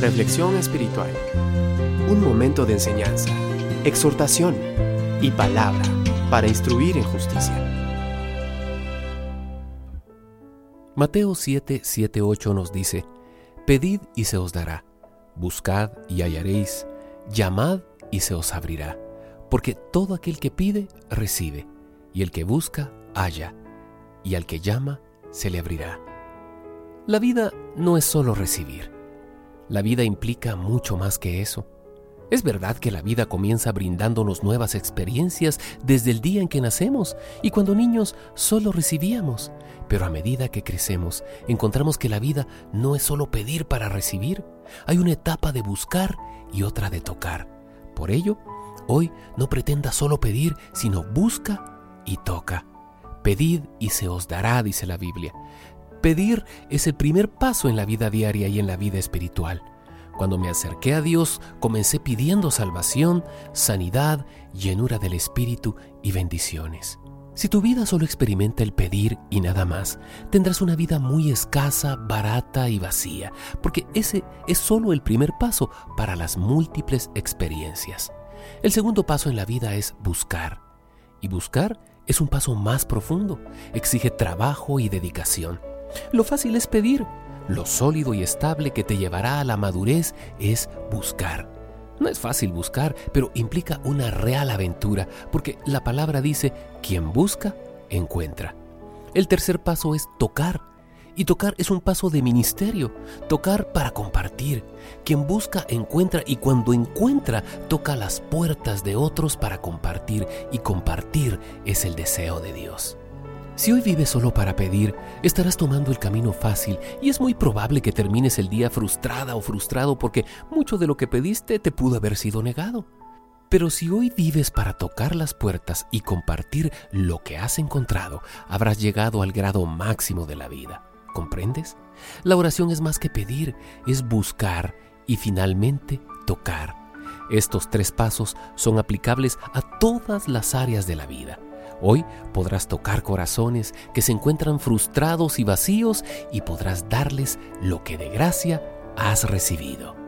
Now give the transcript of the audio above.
Reflexión espiritual. Un momento de enseñanza, exhortación y palabra para instruir en justicia. Mateo 7, 7, 8 nos dice, Pedid y se os dará, buscad y hallaréis, llamad y se os abrirá, porque todo aquel que pide, recibe, y el que busca, halla, y al que llama, se le abrirá. La vida no es solo recibir. La vida implica mucho más que eso. Es verdad que la vida comienza brindándonos nuevas experiencias desde el día en que nacemos y cuando niños solo recibíamos, pero a medida que crecemos encontramos que la vida no es solo pedir para recibir, hay una etapa de buscar y otra de tocar. Por ello, hoy no pretenda solo pedir, sino busca y toca. Pedid y se os dará, dice la Biblia. Pedir es el primer paso en la vida diaria y en la vida espiritual. Cuando me acerqué a Dios, comencé pidiendo salvación, sanidad, llenura del Espíritu y bendiciones. Si tu vida solo experimenta el pedir y nada más, tendrás una vida muy escasa, barata y vacía, porque ese es solo el primer paso para las múltiples experiencias. El segundo paso en la vida es buscar. Y buscar es un paso más profundo, exige trabajo y dedicación. Lo fácil es pedir. Lo sólido y estable que te llevará a la madurez es buscar. No es fácil buscar, pero implica una real aventura, porque la palabra dice, quien busca, encuentra. El tercer paso es tocar. Y tocar es un paso de ministerio, tocar para compartir. Quien busca, encuentra y cuando encuentra, toca las puertas de otros para compartir y compartir es el deseo de Dios. Si hoy vives solo para pedir, estarás tomando el camino fácil y es muy probable que termines el día frustrada o frustrado porque mucho de lo que pediste te pudo haber sido negado. Pero si hoy vives para tocar las puertas y compartir lo que has encontrado, habrás llegado al grado máximo de la vida. ¿Comprendes? La oración es más que pedir, es buscar y finalmente tocar. Estos tres pasos son aplicables a todas las áreas de la vida. Hoy podrás tocar corazones que se encuentran frustrados y vacíos y podrás darles lo que de gracia has recibido.